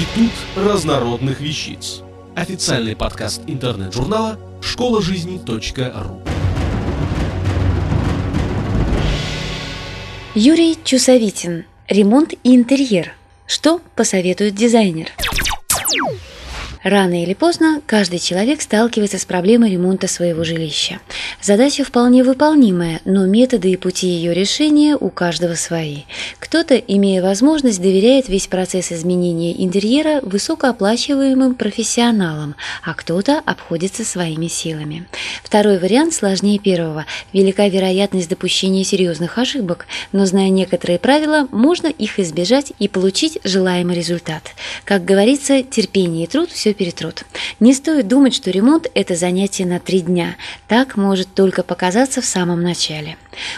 Институт разнородных вещиц. Официальный подкаст интернет-журнала школа жизни.ру. Юрий Чусовитин. Ремонт и интерьер. Что посоветует дизайнер? Рано или поздно каждый человек сталкивается с проблемой ремонта своего жилища. Задача вполне выполнимая, но методы и пути ее решения у каждого свои. Кто-то, имея возможность, доверяет весь процесс изменения интерьера высокооплачиваемым профессионалам, а кто-то обходится своими силами. Второй вариант сложнее первого. Велика вероятность допущения серьезных ошибок, но зная некоторые правила, можно их избежать и получить желаемый результат. Как говорится, терпение и труд все перетрут. Не стоит думать, что ремонт – это занятие на три дня. Так может только показаться в самом начале.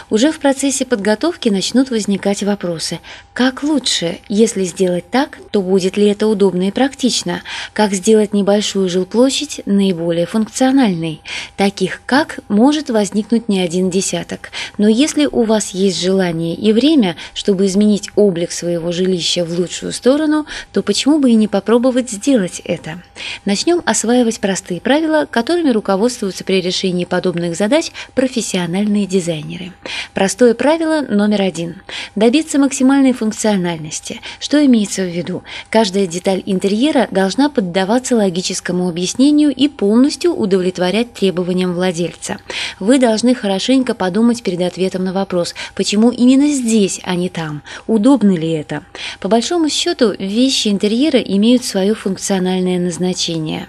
Уже в процессе подготовки начнут возникать вопросы. Как лучше? Если сделать так, то будет ли это удобно и практично? Как сделать небольшую жилплощадь наиболее функциональной? Таких «как» может возникнуть не один десяток. Но если у вас есть желание и время, чтобы изменить облик своего жилища в лучшую сторону, то почему бы и не попробовать сделать это? Начнем осваивать простые правила, которыми руководствуются при решении подобных задач профессиональные дизайнеры. Простое правило номер один – добиться максимальной функциональности. Что имеется в виду? Каждая деталь интерьера должна поддаваться логическому объяснению и полностью удовлетворять требованиям владельца. Вы должны хорошенько подумать перед ответом на вопрос, почему именно здесь, а не там. Удобно ли это? По большому счету, вещи интерьера имеют свое функциональное назначение.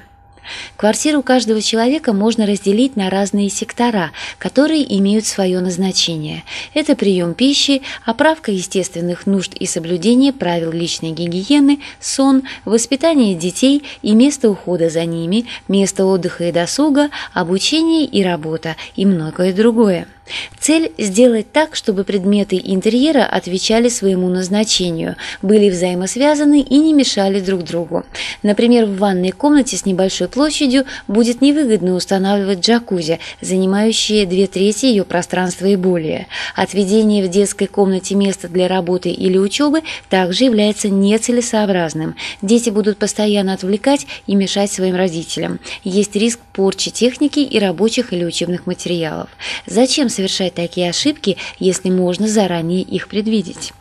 Квартиру каждого человека можно разделить на разные сектора, которые имеют свое назначение. Это прием пищи, оправка естественных нужд и соблюдение правил личной гигиены, сон, воспитание детей и место ухода за ними, место отдыха и досуга, обучение и работа и многое другое. Цель – сделать так, чтобы предметы интерьера отвечали своему назначению, были взаимосвязаны и не мешали друг другу. Например, в ванной комнате с небольшой площадью будет невыгодно устанавливать джакузи, занимающие две трети ее пространства и более. Отведение в детской комнате места для работы или учебы также является нецелесообразным. Дети будут постоянно отвлекать и мешать своим родителям. Есть риск порчи техники и рабочих или учебных материалов. Зачем совершать такие ошибки, если можно заранее их предвидеть.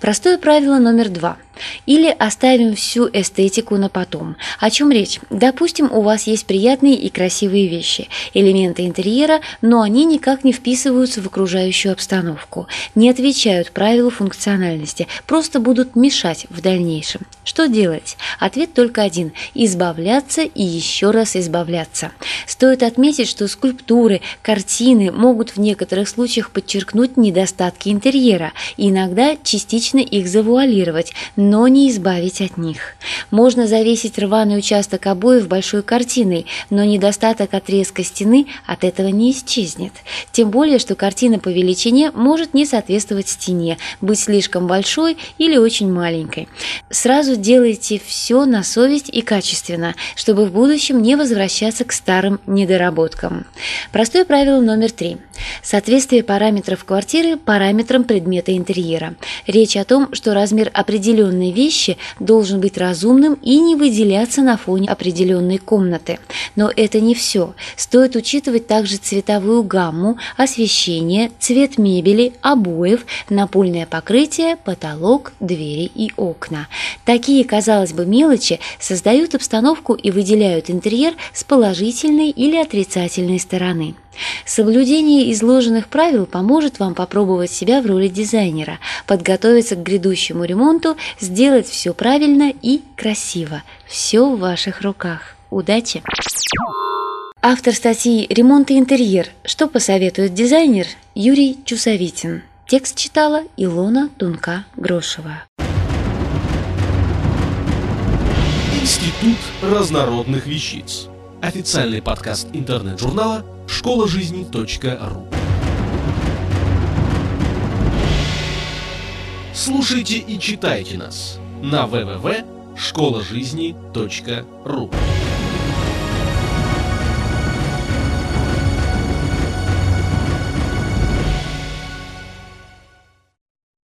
Простое правило номер два – или оставим всю эстетику на потом. О чем речь? Допустим, у вас есть приятные и красивые вещи, элементы интерьера, но они никак не вписываются в окружающую обстановку, не отвечают правилу функциональности, просто будут мешать в дальнейшем. Что делать? Ответ только один – избавляться и еще раз избавляться. Стоит отметить, что скульптуры, картины могут в некоторых случаях подчеркнуть недостатки интерьера иногда частично их завуалировать, но не избавить от них. Можно завесить рваный участок обоев большой картиной, но недостаток отрезка стены от этого не исчезнет. Тем более, что картина по величине может не соответствовать стене, быть слишком большой или очень маленькой. Сразу делайте все на совесть и качественно, чтобы в будущем не возвращаться к старым недоработкам. Простое правило номер три. Соответствие параметров квартиры параметрам предмета интерьера. Речь о том, что размер определенной вещи должен быть разумным и не выделяться на фоне определенной комнаты. Но это не все. Стоит учитывать также цветовую гамму, освещение, цвет мебели, обоев, напольное покрытие, потолок, двери и окна. Такие, казалось бы, мелочи создают обстановку и выделяют интерьер с положительной или отрицательной стороны. Соблюдение изложенных правил поможет вам попробовать себя в роли дизайнера, подготовиться к грядущему ремонту, сделать все правильно и красиво. Все в ваших руках. Удачи! Автор статьи «Ремонт и интерьер. Что посоветует дизайнер» Юрий Чусовитин. Текст читала Илона Тунка-Грошева. Институт разнородных вещиц. Официальный подкаст интернет-журнала школа жизни .ру. Слушайте и читайте нас на www.школажизни.ру.